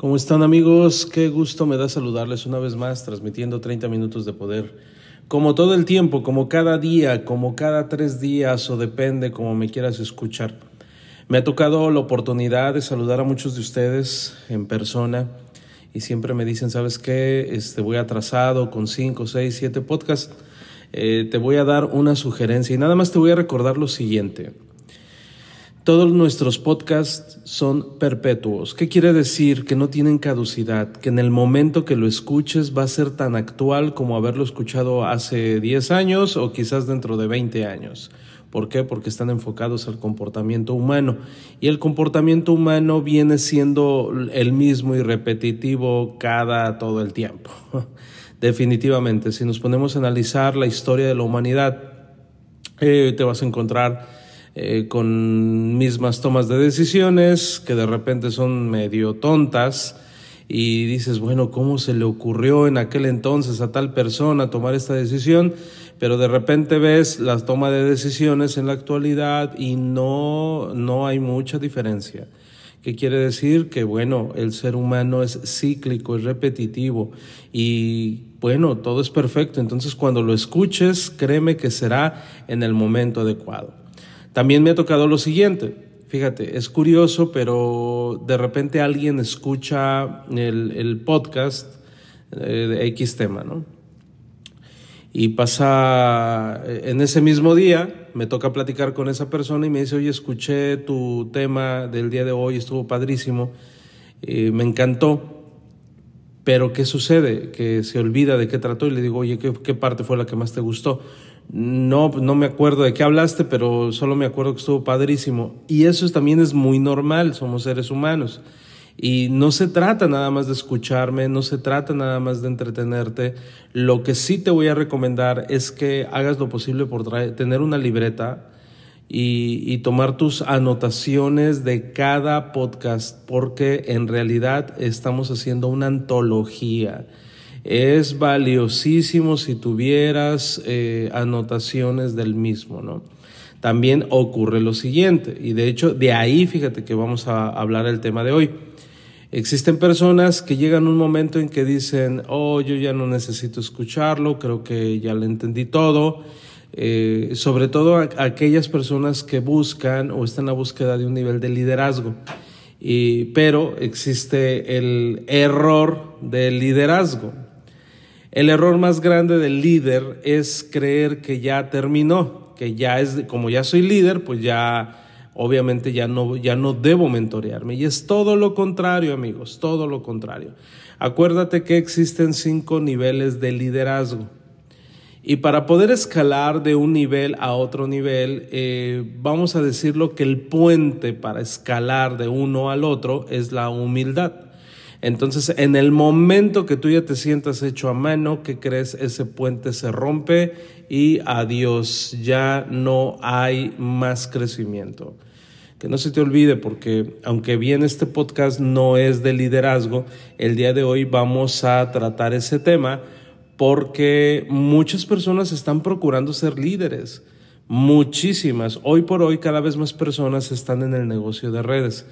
¿Cómo están amigos? Qué gusto me da saludarles una vez más transmitiendo 30 minutos de poder. Como todo el tiempo, como cada día, como cada tres días o depende como me quieras escuchar. Me ha tocado la oportunidad de saludar a muchos de ustedes en persona y siempre me dicen, ¿sabes qué? Este, voy atrasado con cinco, seis, siete podcasts. Eh, te voy a dar una sugerencia y nada más te voy a recordar lo siguiente. Todos nuestros podcasts son perpetuos. ¿Qué quiere decir? Que no tienen caducidad, que en el momento que lo escuches va a ser tan actual como haberlo escuchado hace 10 años o quizás dentro de 20 años. ¿Por qué? Porque están enfocados al comportamiento humano. Y el comportamiento humano viene siendo el mismo y repetitivo cada todo el tiempo. Definitivamente, si nos ponemos a analizar la historia de la humanidad, eh, te vas a encontrar eh, con mismas tomas de decisiones que de repente son medio tontas y dices, bueno, ¿cómo se le ocurrió en aquel entonces a tal persona tomar esta decisión? Pero de repente ves la toma de decisiones en la actualidad y no, no hay mucha diferencia. ¿Qué quiere decir? Que bueno, el ser humano es cíclico, es repetitivo y bueno, todo es perfecto. Entonces cuando lo escuches, créeme que será en el momento adecuado. También me ha tocado lo siguiente. Fíjate, es curioso, pero de repente alguien escucha el, podcast eh, de X tema, ¿no? Y pasa, eh, en ese mismo día, me toca platicar con esa persona y me dice, oye, escuché tu tema del día de hoy, estuvo padrísimo, eh, me encantó, pero ¿qué sucede? Que se olvida de qué trató y le digo, oye, ¿qué, ¿qué, parte fue la que más te gustó? No, no me acuerdo de qué hablaste, pero solo me acuerdo que estuvo padrísimo. Y eso también es muy normal, somos seres humanos. Y no se trata nada más de escucharme, no se trata nada más de entretenerte. Lo que sí te voy a recomendar es que hagas lo posible por tener una libreta y, y, tomar tus anotaciones de cada podcast, porque en realidad estamos haciendo una antología. Es valiosísimo si tuvieras eh, anotaciones del mismo, ¿no? También ocurre lo siguiente, y de hecho de ahí fíjate que vamos a hablar el tema de hoy. Existen personas que llegan un momento en que dicen, oh, yo ya no necesito escucharlo, creo que ya le entendí todo. Eh, sobre todo aquellas personas que buscan o están la búsqueda de un nivel de liderazgo. Y, pero existe el error del liderazgo. El error más grande del líder es creer que ya terminó, que ya es, como ya soy líder, pues ya, obviamente ya no, ya no debo mentorearme. Y es todo lo contrario, amigos, todo lo contrario. Acuérdate que existen cinco niveles de liderazgo. Y para poder escalar de un nivel a otro nivel, eh, vamos a decirlo que el puente para escalar de uno al otro es la humildad. Entonces, en el momento que tú ya te sientas hecho a mano, ¿qué crees? Ese puente se rompe y adiós, ya no hay más crecimiento. Que no se te olvide, porque aunque bien este podcast no es de liderazgo, el día de hoy vamos a tratar ese tema porque muchas personas están procurando ser líderes. Muchísimas. Hoy por hoy cada vez más personas están en el negocio de redes.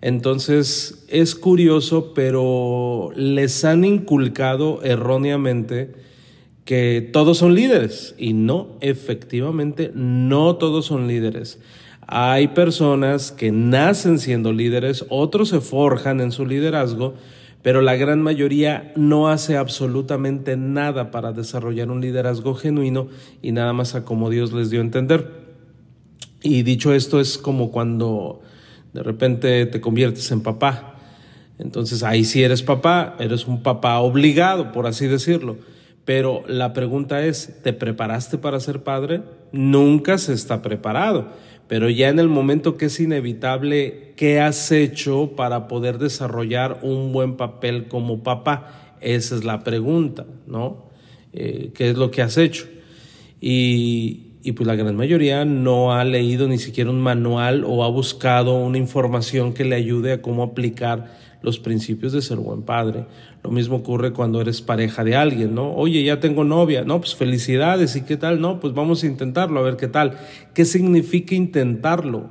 Entonces es curioso, pero les han inculcado erróneamente que todos son líderes y no, efectivamente, no todos son líderes. Hay personas que nacen siendo líderes, otros se forjan en su liderazgo, pero la gran mayoría no hace absolutamente nada para desarrollar un liderazgo genuino y nada más a como Dios les dio a entender. Y dicho esto, es como cuando de repente te conviertes en papá. Entonces ahí sí eres papá, eres un papá obligado, por así decirlo. Pero la pregunta es, ¿te preparaste para ser padre? Nunca se está preparado. pero ya en el momento que es inevitable, ¿qué has hecho para poder desarrollar un buen papel como papá? Esa es la pregunta, ¿no? Eh, ¿Qué es lo que has hecho? Y, y pues la gran mayoría no ha leído ni siquiera un manual o ha buscado una información que le ayude a cómo aplicar los principios de ser buen padre. Lo mismo ocurre cuando eres pareja de alguien, ¿no? Oye, ya tengo novia, no, pues felicidades, ¿y qué tal? No, pues vamos a intentarlo, a ver qué tal. ¿Qué significa intentarlo?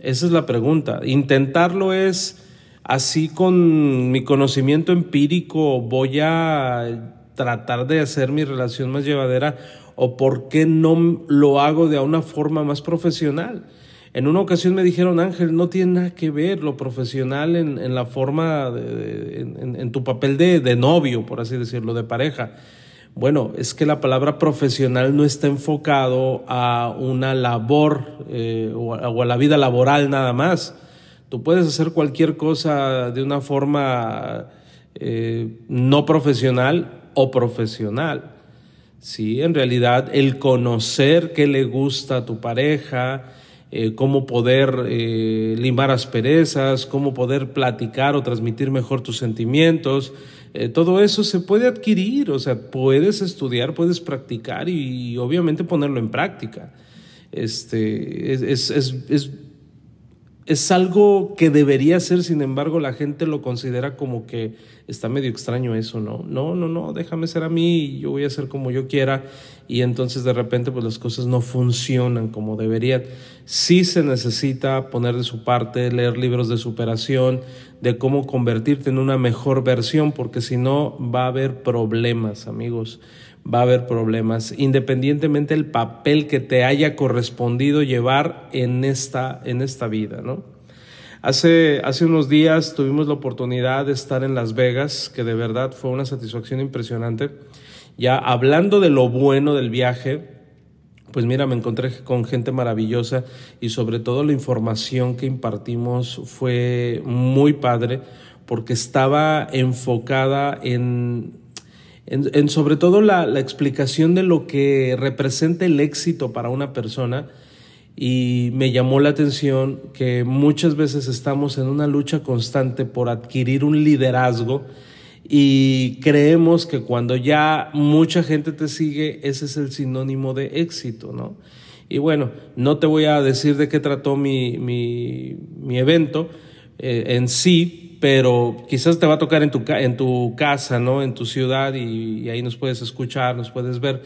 Esa es la pregunta. Intentarlo es así con mi conocimiento empírico, voy a tratar de hacer mi relación más llevadera o por qué no lo hago de una forma más profesional. En una ocasión me dijeron, Ángel, no tiene nada que ver lo profesional en, la forma, de, en, tu papel de, novio, por así decirlo, de pareja. Bueno, es que la palabra profesional no está enfocado a una labor eh, o, a, la vida laboral nada más. Tú puedes hacer cualquier cosa de una forma eh, no profesional o profesional. Sí, en realidad el conocer qué le gusta a tu pareja, eh, cómo poder eh, limar asperezas, cómo poder platicar o transmitir mejor tus sentimientos. Eh, todo eso se puede adquirir, o sea, puedes estudiar, puedes practicar y, obviamente ponerlo en práctica. Este, es, es, algo que debería ser, sin embargo, la gente lo considera como que está medio extraño eso, ¿no? No, no, no, déjame ser a mí, yo voy a ser como yo quiera y entonces de repente pues las cosas no funcionan como deberían. Sí se necesita poner de su parte, leer libros de superación, de cómo convertirte en una mejor versión, porque si no va a haber problemas, amigos, va a haber problemas, independientemente del papel que te haya correspondido llevar en esta, en esta vida, ¿no? Hace, hace unos días tuvimos la oportunidad de estar en Las Vegas, que de verdad fue una satisfacción impresionante. Ya hablando de lo bueno del viaje, pues mira, me encontré con gente maravillosa y sobre todo la información que impartimos fue muy padre porque estaba enfocada en, en, sobre todo la, explicación de lo que representa el éxito para una persona y me llamó la atención que muchas veces estamos en una lucha constante por adquirir un liderazgo y creemos que cuando ya mucha gente te sigue, ese es el sinónimo de éxito, ¿no? Y bueno, no te voy a decir de qué trató mi, mi, evento eh, en sí, pero quizás te va a tocar en tu, casa, ¿no? En tu ciudad y ahí nos puedes escuchar, nos puedes ver.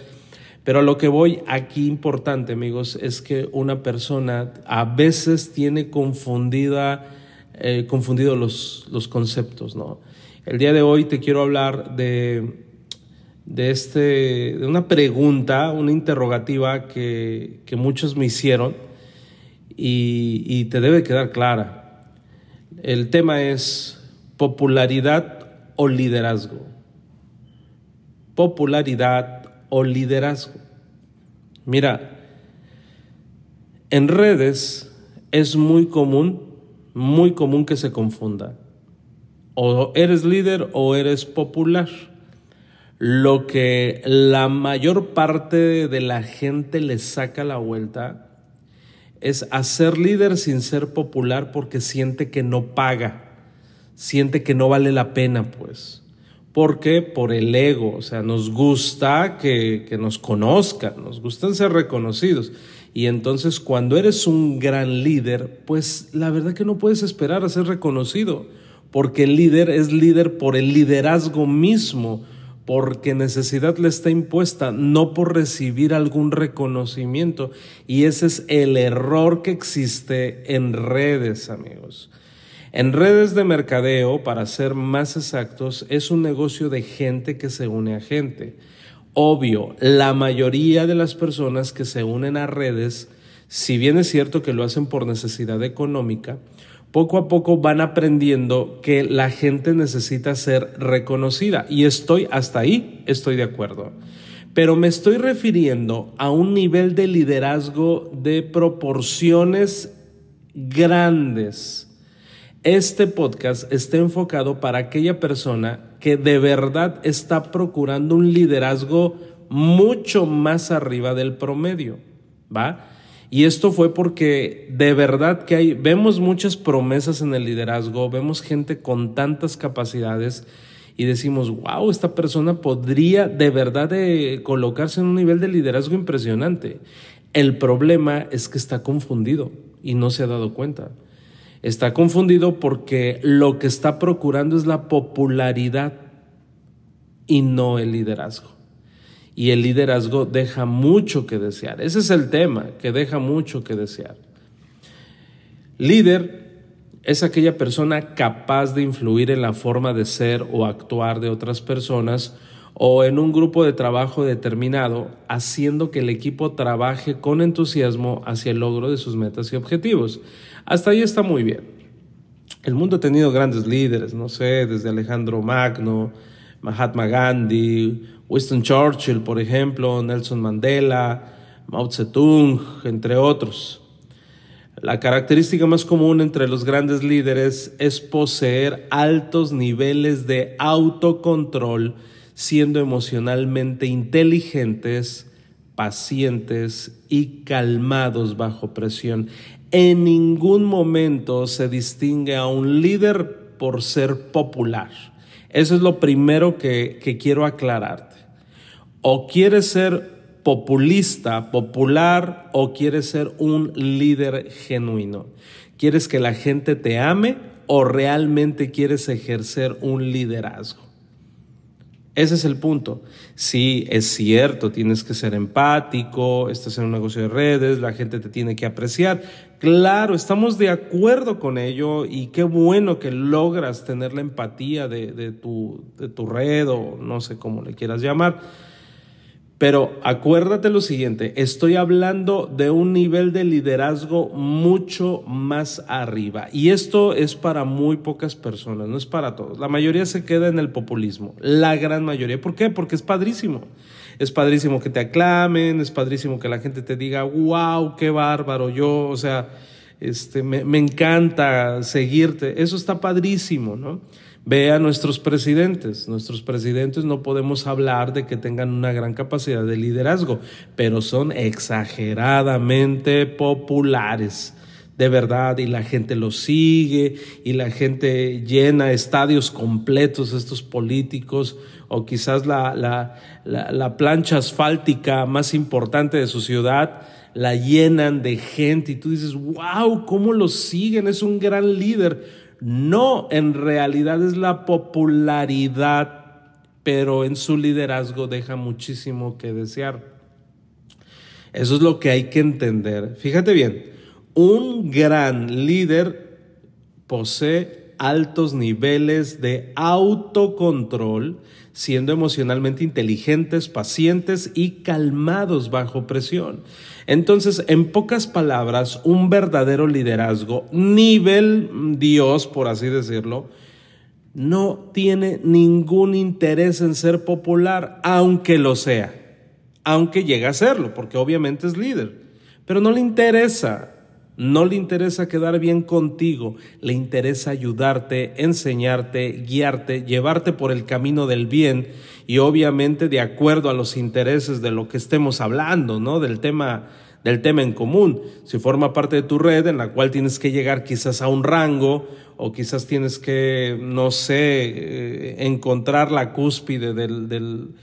Pero lo que voy aquí importante, amigos, es que una persona a veces tiene confundida, eh, los, los, conceptos, ¿no? El día de hoy te quiero hablar de, de, este, de una pregunta, una interrogativa que, que muchos me hicieron y te debe quedar clara. El tema es popularidad o liderazgo. Popularidad o liderazgo. Mira, en redes es muy común, muy común que se confunda. O eres líder o eres popular. Lo que la mayor parte de la gente le saca la vuelta es hacer líder sin ser popular porque siente que no paga, siente que no vale la pena, pues porque por el ego, o sea, nos gusta que, que, nos conozcan, nos gustan ser reconocidos. Y entonces cuando eres un gran líder, pues la verdad que no puedes esperar a ser reconocido, porque el líder es líder por el liderazgo mismo, porque necesidad le está impuesta, no por recibir algún reconocimiento. Y ese es el error que existe en redes, amigos. En redes de mercadeo, para ser más exactos, es un negocio de gente que se une a gente. Obvio, la mayoría de las personas que se unen a redes, si bien es cierto que lo hacen por necesidad económica, poco a poco van aprendiendo que la gente necesita ser reconocida. Y estoy hasta ahí, estoy de acuerdo. Pero me estoy refiriendo a un nivel de liderazgo de proporciones grandes este podcast está enfocado para aquella persona que de verdad está procurando un liderazgo mucho más arriba del promedio, ¿va? Y esto fue porque de verdad que hay, vemos muchas promesas en el liderazgo, vemos gente con tantas capacidades y decimos, wow, esta persona podría de verdad de colocarse en un nivel de liderazgo impresionante. El problema es que está confundido y no se ha dado cuenta. Está confundido porque lo que está procurando es la popularidad y no el liderazgo. Y el liderazgo deja mucho que desear. Ese es el tema, que deja mucho que desear. Líder es aquella persona capaz de influir en la forma de ser o actuar de otras personas o en un grupo de trabajo determinado, haciendo que el equipo trabaje con entusiasmo hacia el logro de sus metas y objetivos. Hasta ahí está muy bien. El mundo ha tenido grandes líderes, no sé, desde Alejandro Magno, Mahatma Gandhi, Winston Churchill, por ejemplo, Nelson Mandela, Mao Zedong, entre otros. La característica más común entre los grandes líderes es poseer altos niveles de autocontrol, siendo emocionalmente inteligentes, pacientes y calmados bajo presión. En ningún momento se distingue a un líder por ser popular. Eso es lo primero que, quiero aclararte. O quieres ser populista, popular o quieres ser un líder genuino? ¿Quieres que la gente te ame o realmente quieres ejercer un liderazgo? Ese es el punto. Sí, es cierto, tienes que ser empático, estás en un negocio de redes, la gente te tiene que apreciar. Claro, estamos de acuerdo con ello y qué bueno que logras tener la empatía de, tu, tu red o no sé cómo le quieras llamar. Pero acuérdate lo siguiente, estoy hablando de un nivel de liderazgo mucho más arriba. Y esto es para muy pocas personas, no es para todos. La mayoría se queda en el populismo, la gran mayoría. ¿Por qué? Porque es padrísimo. Es padrísimo que te aclamen, es padrísimo que la gente te diga, wow, qué bárbaro, yo, o sea, este, me, me encanta seguirte. Eso está padrísimo, ¿no? Ve a nuestros presidentes. Nuestros presidentes no podemos hablar de que tengan una gran capacidad de liderazgo, pero son exageradamente populares. De verdad, y la gente los sigue, y la gente llena estadios completos, estos políticos, o quizás la, la, la, la plancha asfáltica más importante de su ciudad, la llenan de gente, y tú dices, wow, ¿cómo los siguen? Es un gran líder no, en realidad es la popularidad, pero en su liderazgo deja muchísimo que desear. Eso es lo que hay que entender. Fíjate bien, un gran líder posee altos niveles de autocontrol, siendo emocionalmente inteligentes, pacientes y calmados bajo presión. Entonces, en pocas palabras, un verdadero liderazgo, nivel Dios, por así decirlo, no tiene ningún interés en ser popular, aunque lo sea, aunque llegue a serlo, porque obviamente es líder, pero no le interesa, no le interesa quedar bien contigo, le interesa ayudarte, enseñarte, guiarte, llevarte por el camino del bien y obviamente de acuerdo a los intereses de lo que estemos hablando, ¿no? Del tema del tema en común. Si forma parte de tu red en la cual tienes que llegar quizás a un rango o quizás tienes que, no sé, eh, encontrar la cúspide del,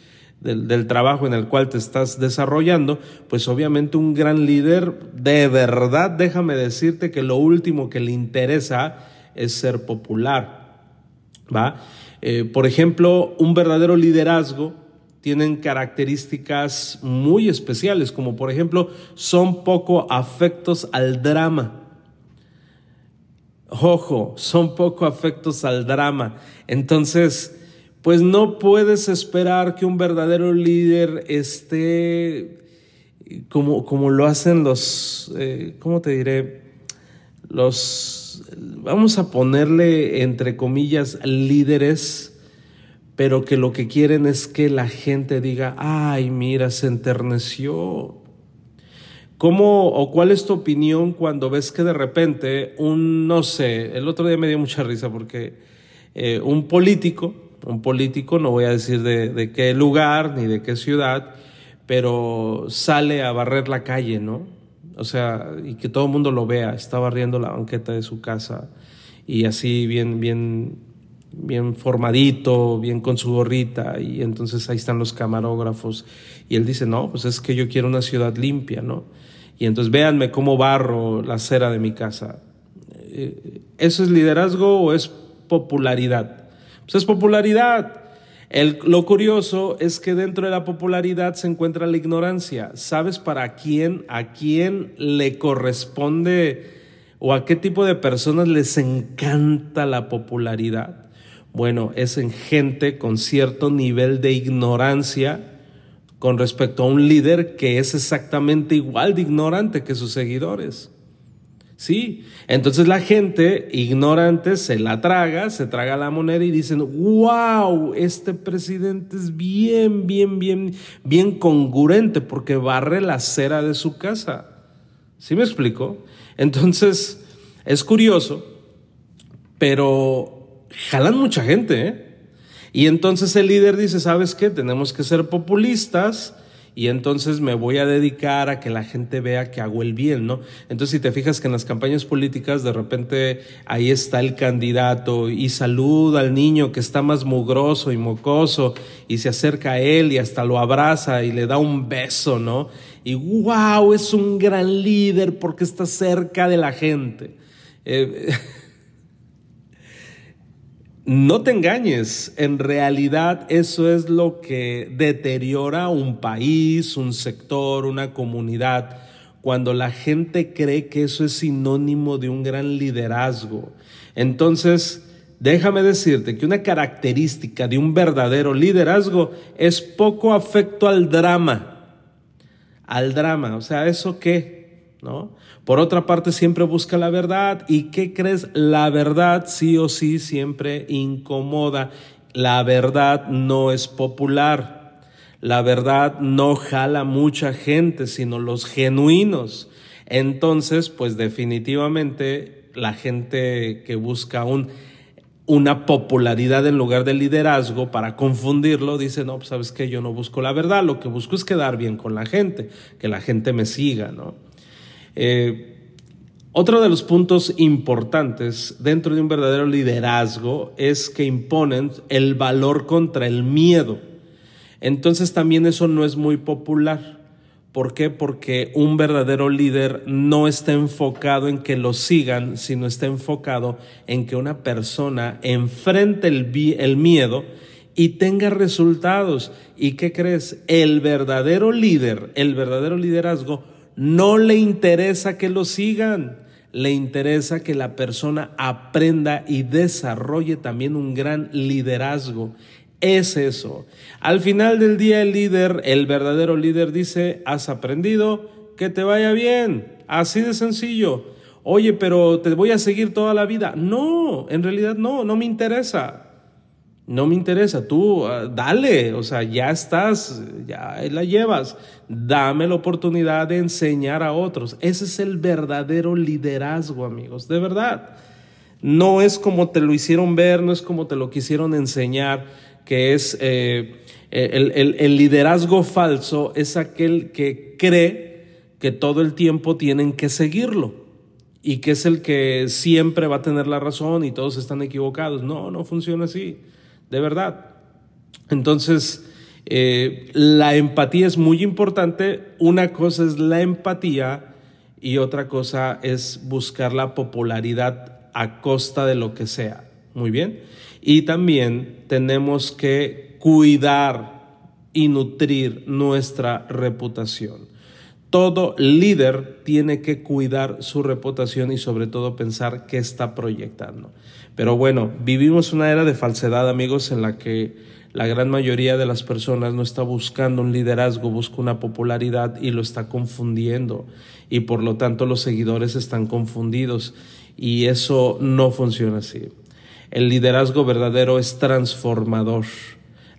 del, trabajo en el cual te estás desarrollando, pues obviamente un gran líder, de verdad, déjame decirte que lo último que le interesa es ser popular. ¿Va? Eh, por ejemplo, un verdadero liderazgo tienen características muy especiales, como por ejemplo son poco afectos al drama. Ojo, son poco afectos al drama. Entonces, pues no puedes esperar que un verdadero líder esté como, como lo hacen los, eh, ¿cómo te diré? Los, vamos a ponerle entre comillas, líderes pero que lo que quieren es que la gente diga, ay, mira, se enterneció. ¿Cómo o cuál es tu opinión cuando ves que de repente un, no sé, el otro día me dio mucha risa porque eh, un político, un político, no voy a decir de, qué lugar ni de qué ciudad, pero sale a barrer la calle, ¿no? O sea, y que todo el mundo lo vea. Está barriendo la banqueta de su casa y así bien, bien, bien formadito, bien con su gorrita. Y entonces ahí están los camarógrafos. Y él dice, no, pues es que yo quiero una ciudad limpia, ¿no? Y entonces véanme cómo barro la acera de mi casa. Eh, ¿Eso es liderazgo o es popularidad? Pues es popularidad. Lo curioso es que dentro de la popularidad se encuentra la ignorancia. ¿Sabes para quién, a quién le corresponde o a qué tipo de personas les encanta la popularidad? Bueno, es en gente con cierto nivel de ignorancia con respecto a un líder que es exactamente igual de ignorante que sus seguidores. Sí, entonces la gente ignorante se la traga, se traga la moneda y dicen, wow, este presidente es bien, bien, bien, bien congruente porque barre la cera de su casa. ¿Sí me explico? Entonces, es curioso, pero jalan mucha gente, ¿eh? Y entonces el líder dice, ¿sabes qué? Tenemos que ser populistas y entonces me voy a dedicar a que la gente vea que hago el bien, ¿no? Entonces si te fijas que en las campañas políticas de repente ahí está el candidato y saluda al niño que está más mugroso y mocoso y se acerca a él y hasta lo abraza y le da un beso, ¿no? Y wow, es un gran líder porque está cerca de la gente. Eh, No te engañes, en realidad eso es lo que deteriora un país, un sector, una comunidad, cuando la gente cree que eso es sinónimo de un gran liderazgo. Entonces, déjame decirte que una característica de un verdadero liderazgo es poco afecto al drama. Al drama, o sea, ¿eso qué? ¿No? Por otra parte, siempre busca la verdad. ¿Y qué crees? La verdad sí o sí siempre incomoda. La verdad no es popular. La verdad no jala mucha gente, sino los genuinos. Entonces, pues definitivamente la gente que busca un, una popularidad en lugar de liderazgo para confundirlo, dice, no, pues sabes que yo no busco la verdad, lo que busco es quedar bien con la gente, que la gente me siga, ¿no? Eh, otro de los puntos importantes dentro de un verdadero liderazgo es que imponen el valor contra el miedo. Entonces también eso no es muy popular. ¿Por qué? Porque un verdadero líder no está enfocado en que lo sigan, sino está enfocado en que una persona enfrente el, el miedo y tenga resultados. ¿Y qué crees? El verdadero líder, el verdadero liderazgo, no le interesa que lo sigan, le interesa que la persona aprenda y desarrolle también un gran liderazgo. Es eso. Al final del día el líder, el verdadero líder dice, has aprendido, que te vaya bien. Así de sencillo. Oye, pero te voy a seguir toda la vida. No, en realidad no, no me interesa. No me interesa, tú ah, dale, o sea, ya estás, ya la llevas, dame la oportunidad de enseñar a otros. Ese es el verdadero liderazgo, amigos, de verdad. No es como te lo hicieron ver, no es como te lo quisieron enseñar, que es eh, el, el liderazgo falso, es aquel que cree que todo el tiempo tienen que seguirlo y que es el que siempre va a tener la razón y todos están equivocados. No, no funciona así de verdad. Entonces, eh, la empatía es muy importante. Una cosa es la empatía y otra cosa es buscar la popularidad a costa de lo que sea. Muy bien. Y también tenemos que cuidar y nutrir nuestra reputación. Todo líder tiene que cuidar su reputación y sobre todo pensar qué está proyectando. Pero bueno, vivimos una era de falsedad, amigos, en la que la gran mayoría de las personas no está buscando un liderazgo, busca una popularidad y lo está confundiendo. Y por lo tanto los seguidores están confundidos. Y eso no funciona así. El liderazgo verdadero es transformador.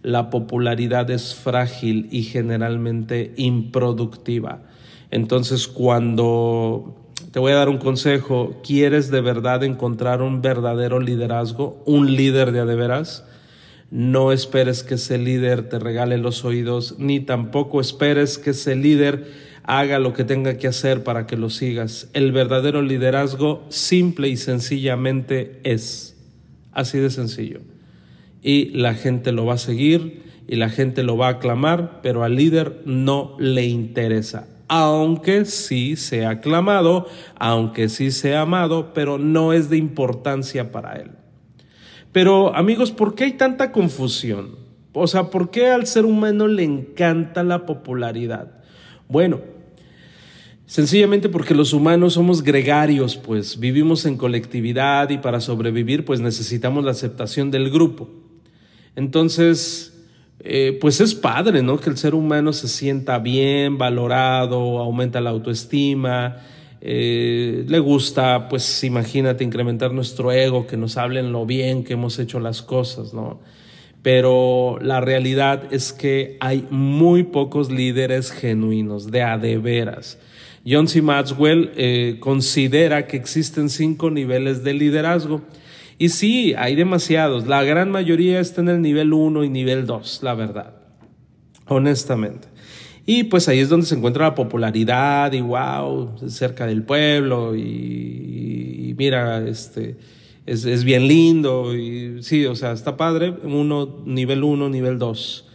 La popularidad es frágil y generalmente improductiva. Entonces cuando te voy a dar un consejo. ¿Quieres de verdad encontrar un verdadero liderazgo? Un líder de adeveras. No esperes que ese líder te regale los oídos, ni tampoco esperes que ese líder haga lo que tenga que hacer para que lo sigas. El verdadero liderazgo simple y sencillamente es. Así de sencillo. Y la gente lo va a seguir y la gente lo va a aclamar, pero al líder no le interesa. Aunque sí sea aclamado, aunque sí sea amado, pero no es de importancia para él. Pero amigos, ¿por qué hay tanta confusión? O sea, ¿por qué al ser humano le encanta la popularidad? Bueno, sencillamente porque los humanos somos gregarios, pues vivimos en colectividad y para sobrevivir pues necesitamos la aceptación del grupo. Entonces, eh, pues es padre, ¿no? Que el ser humano se sienta bien, valorado, aumenta la autoestima, eh, le gusta, pues imagínate, incrementar nuestro ego, que nos hablen lo bien que hemos hecho las cosas, ¿no? pero la realidad es que hay muy pocos líderes genuinos, de a de veras. John C. Maxwell eh, considera que existen cinco niveles de liderazgo. Y sí, hay demasiados. La gran mayoría está en el nivel 1 y nivel 2, la verdad. Honestamente. Y pues ahí es donde se encuentra la popularidad y wow, cerca del pueblo y, mira, este, es, es, bien lindo y sí, o sea, está padre, uno, nivel 1, nivel 2.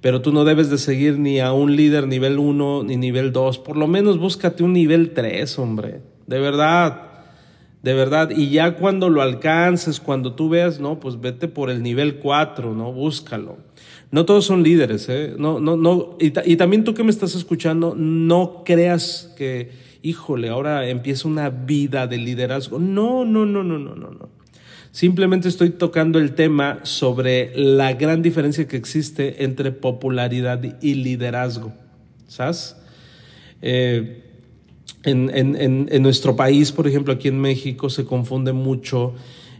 Pero tú no debes de seguir ni a un líder nivel 1 ni nivel 2. Por lo menos búscate un nivel 3, hombre. De verdad. De verdad. Y ya cuando lo alcances, cuando tú veas, no, pues vete por el nivel 4, ¿no? Búscalo. No todos son líderes, ¿eh? No, no, no. Y, también tú que me estás escuchando, no creas que híjole, ahora empieza una vida de liderazgo. No, no, no, no, no, no, no. Simplemente estoy tocando el tema sobre la gran diferencia que existe entre popularidad y liderazgo. ¿Sabes? Eh, en, en, en, nuestro país, por ejemplo, aquí en México, se confunde mucho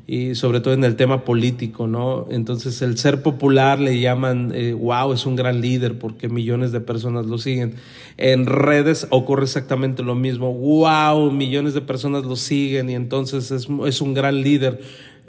y sobre todo en el tema político, ¿no? Entonces el ser popular le llaman, wow, eh, es un gran líder porque millones de personas lo siguen. En redes ocurre exactamente lo mismo, wow, millones de personas lo siguen y entonces es, es un gran líder.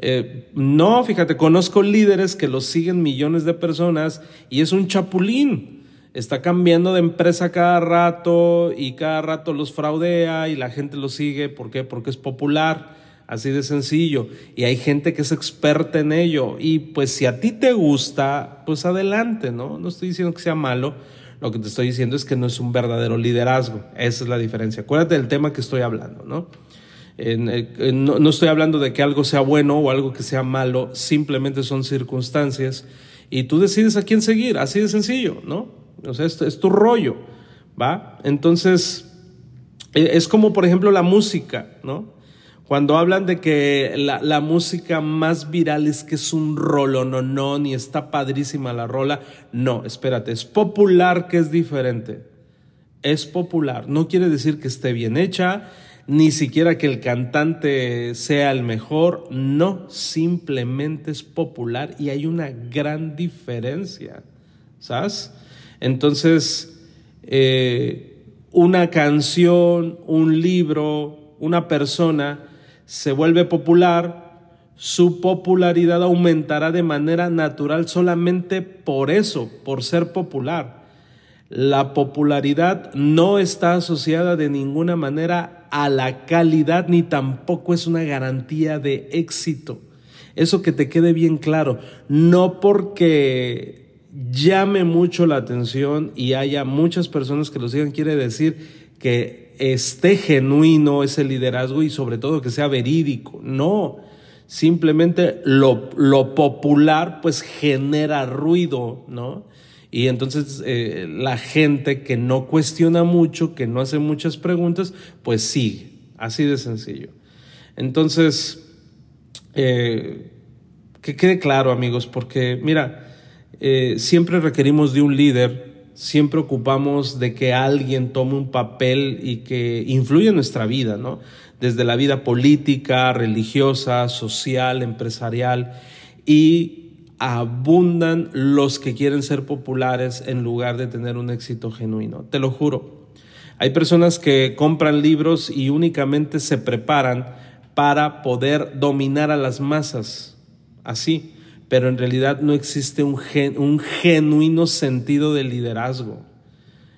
Eh, no, fíjate, conozco líderes que lo siguen millones de personas y es un chapulín. Está cambiando de empresa cada rato y cada rato los fraudea y la gente lo sigue. ¿Por qué? Porque es popular. Así de sencillo. Y hay gente que es experta en ello. Y pues si a ti te gusta, pues adelante, ¿no? No estoy diciendo que sea malo. Lo que te estoy diciendo es que no es un verdadero liderazgo. Esa es la diferencia. Acuérdate del tema que estoy hablando, ¿no? Eh, no, no estoy hablando de que algo sea bueno o algo que sea malo. Simplemente son circunstancias. Y tú decides a quién seguir. Así de sencillo, ¿no? O sea, es, es tu rollo, ¿va? Entonces, e, es como, por ejemplo, la música, ¿no? Cuando hablan de que la, la, música más viral es que es un rolo, no, no, ni está padrísima la rola. No, espérate, es popular que es diferente. Es popular. No quiere decir que esté bien hecha, ni siquiera que el cantante sea el mejor. No, simplemente es popular y hay una gran diferencia. ¿Sabes? Entonces, eh, una canción, un libro, una persona se vuelve popular, su popularidad aumentará de manera natural solamente por eso, por ser popular. La popularidad no está asociada de ninguna manera a la calidad ni tampoco es una garantía de éxito. Eso que te quede bien claro. No porque llame mucho la atención y haya muchas personas que lo sigan quiere decir que esté genuino ese liderazgo y sobre todo que sea verídico. No, simplemente lo, lo popular pues genera ruido, ¿no? Y entonces eh, la gente que no cuestiona mucho, que no hace muchas preguntas, pues sigue, así de sencillo. Entonces, eh, que quede claro amigos, porque mira, eh, siempre requerimos de un líder siempre ocupamos de que alguien tome un papel y que influya en nuestra vida, ¿no? Desde la vida política, religiosa, social, empresarial y abundan los que quieren ser populares en lugar de tener un éxito genuino. Te lo juro. Hay personas que compran libros y únicamente se preparan para poder dominar a las masas. Así pero en realidad no existe un, un genuino sentido de liderazgo.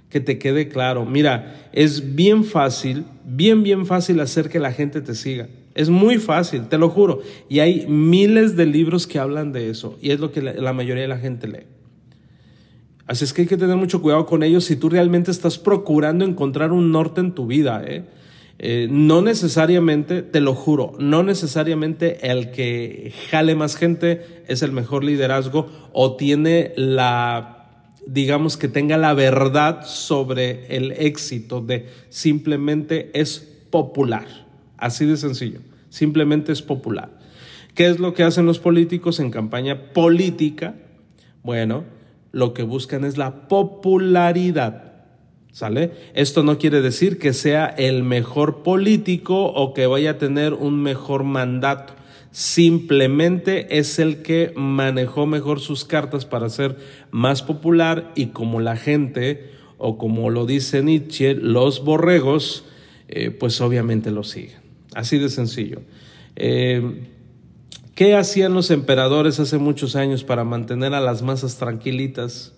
que te quede claro. Mira, es bien fácil, bien, bien fácil hacer que la gente te siga. Es muy fácil, te lo juro. Y hay miles de libros que hablan de eso. Y es lo que la, mayoría de la gente lee. Así es que hay que tener mucho cuidado con ellos si tú realmente estás procurando encontrar un norte en tu vida. ¿eh? Eh, no necesariamente, te lo juro, no necesariamente el que jale más gente es el mejor liderazgo o tiene la, digamos que tenga la verdad sobre el éxito de simplemente es popular. Así de sencillo, simplemente es popular. ¿Qué es lo que hacen los políticos en campaña política? Bueno, lo que buscan es la popularidad. ¿Sale? Esto no quiere decir que sea el mejor político o que vaya a tener un mejor mandato. Simplemente es el que manejó mejor sus cartas para ser más popular y como la gente, o como lo dice Nietzsche, los borregos, eh, pues obviamente lo siguen. Así de sencillo. Eh, ¿Qué hacían los emperadores hace muchos años para mantener a las masas tranquilitas?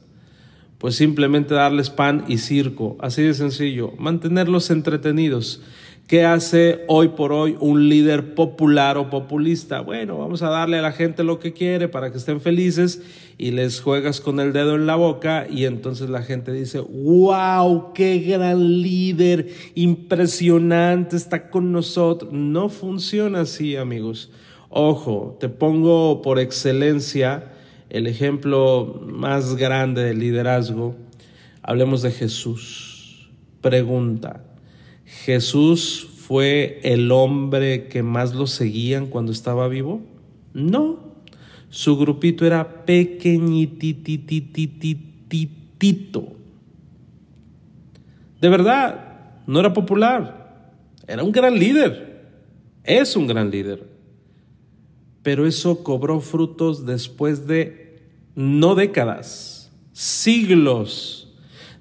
Pues simplemente darles pan y circo, así de sencillo, mantenerlos entretenidos. ¿Qué hace hoy por hoy un líder popular o populista? Bueno, vamos a darle a la gente lo que quiere para que estén felices y les juegas con el dedo en la boca y entonces la gente dice, wow, qué gran líder, impresionante, está con nosotros. No funciona así, amigos. Ojo, te pongo por excelencia el ejemplo más grande de liderazgo, hablemos de Jesús. Pregunta, ¿Jesús fue el hombre que más lo seguían cuando estaba vivo? No, su grupito era pequeñitititititito. De verdad, no era popular, era un gran líder, es un gran líder. Pero eso cobró frutos después de no décadas, siglos,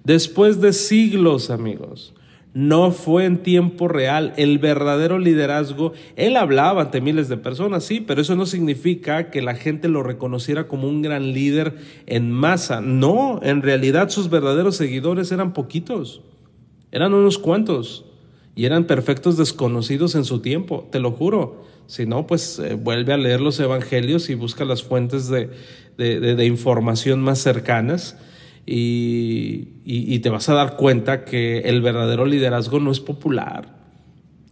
después de siglos, amigos. No fue en tiempo real. El verdadero liderazgo, él hablaba ante miles de personas, sí, pero eso no significa que la gente lo reconociera como un gran líder en masa. No, en realidad sus verdaderos seguidores eran poquitos, eran unos cuantos y eran perfectos desconocidos en su tiempo, te lo juro. Si no, pues eh, vuelve a leer los evangelios y busca las fuentes de, de, información más cercanas y, te vas a dar cuenta que el verdadero liderazgo no es popular.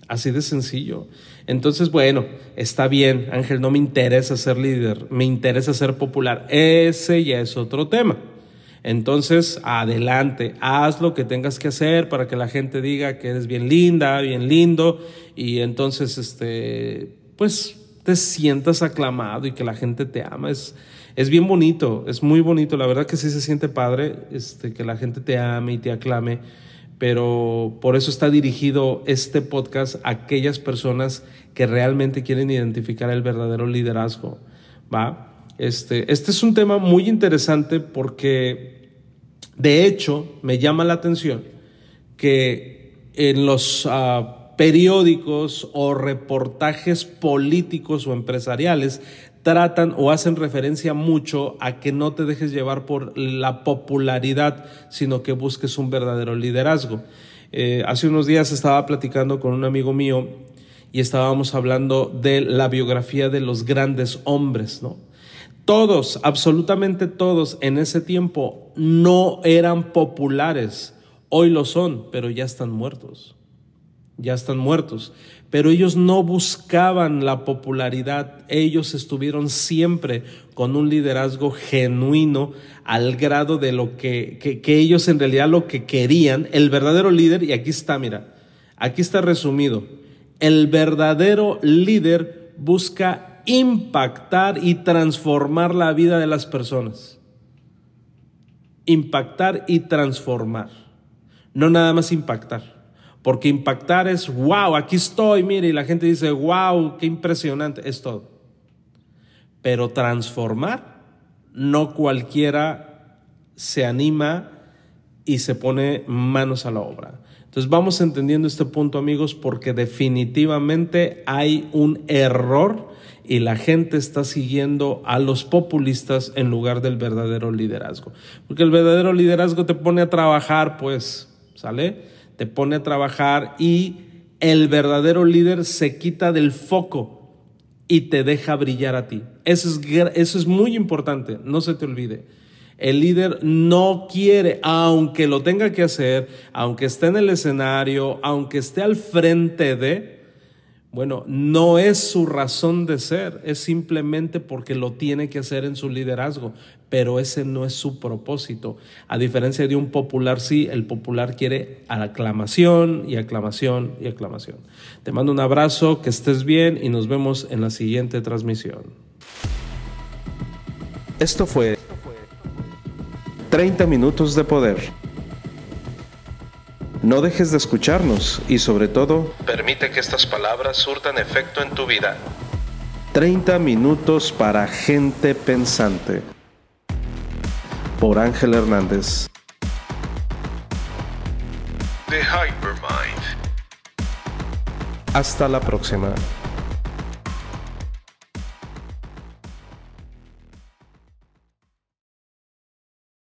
Así de sencillo. Entonces, bueno, está bien, Ángel, no me interesa ser líder, me interesa ser popular. Ese ya es otro tema. Entonces, adelante, haz lo que tengas que hacer para que la gente diga que eres bien linda, bien lindo, y entonces, este, pues, te sientas aclamado y que la gente te ama. Es, es bien bonito, es muy bonito, la verdad que sí se siente padre este, que la gente te ame y te aclame, pero por eso está dirigido este podcast a aquellas personas que realmente quieren identificar el verdadero liderazgo, ¿va? Este, este es un tema muy interesante porque de hecho me llama la atención que en los ah, periódicos o reportajes políticos o empresariales tratan o hacen referencia mucho a que no te dejes llevar por la popularidad, sino que busques un verdadero liderazgo. Eh, hace unos días estaba platicando con un amigo mío y estábamos hablando de la biografía de los grandes hombres, ¿no? Todos, absolutamente todos en ese tiempo no eran populares. Hoy lo son, pero ya están muertos. Ya están muertos pero ellos no buscaban la popularidad, ellos estuvieron siempre con un liderazgo genuino al grado de lo que, que, ellos en realidad lo que querían, el verdadero líder, y aquí está, mira, aquí está resumido, el verdadero líder busca impactar y transformar la vida de las personas. Impactar y transformar, no nada más impactar. Porque impactar es, wow, aquí estoy, mire, y la gente dice, wow, qué impresionante, es todo. Pero transformar, no cualquiera se anima y se pone manos a la obra. Entonces vamos entendiendo este punto amigos porque definitivamente hay un error y la gente está siguiendo a los populistas en lugar del verdadero liderazgo. Porque el verdadero liderazgo te pone a trabajar, pues, ¿sale? Te pone a trabajar y el verdadero líder se quita del foco y te deja brillar a ti. Eso es, eso es muy importante, no se te olvide. El líder no quiere, aunque lo tenga que hacer, aunque esté en el escenario, aunque esté al frente de, bueno, no es su razón de ser, es simplemente porque lo tiene que hacer en su liderazgo, pero ese no es su propósito. A diferencia de un popular, sí, el popular quiere aclamación y aclamación y aclamación. Te mando un abrazo, que estés bien y nos vemos en la siguiente transmisión. Esto fue 30 minutos de poder. No dejes de escucharnos y sobre todo, permite que estas palabras surtan efecto en tu vida. 30 minutos para gente pensante. Por Ángel Hernández. The Hypermind. Hasta la próxima.